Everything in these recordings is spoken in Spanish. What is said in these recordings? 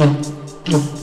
No.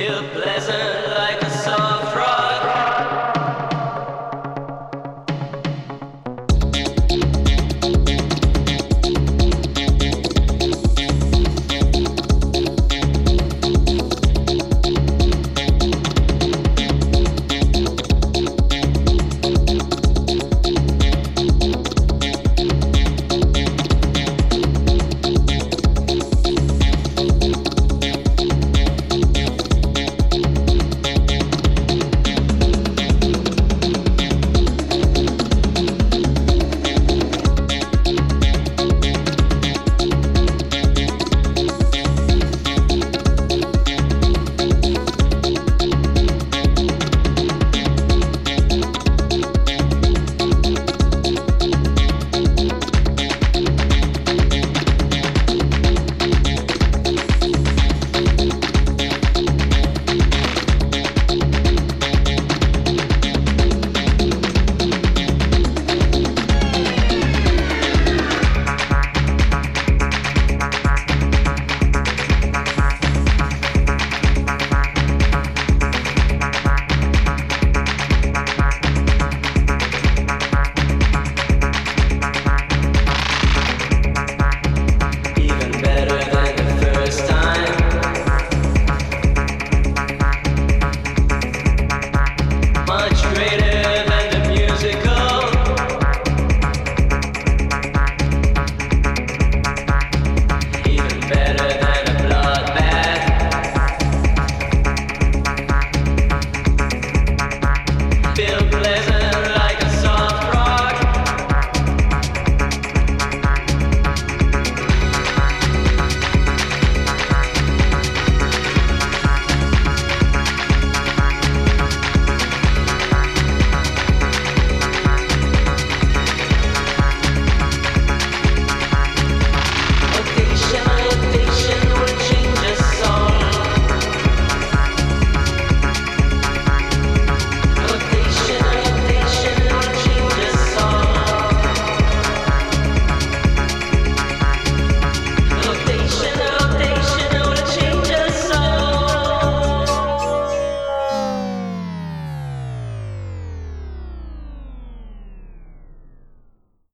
Feel pleasant.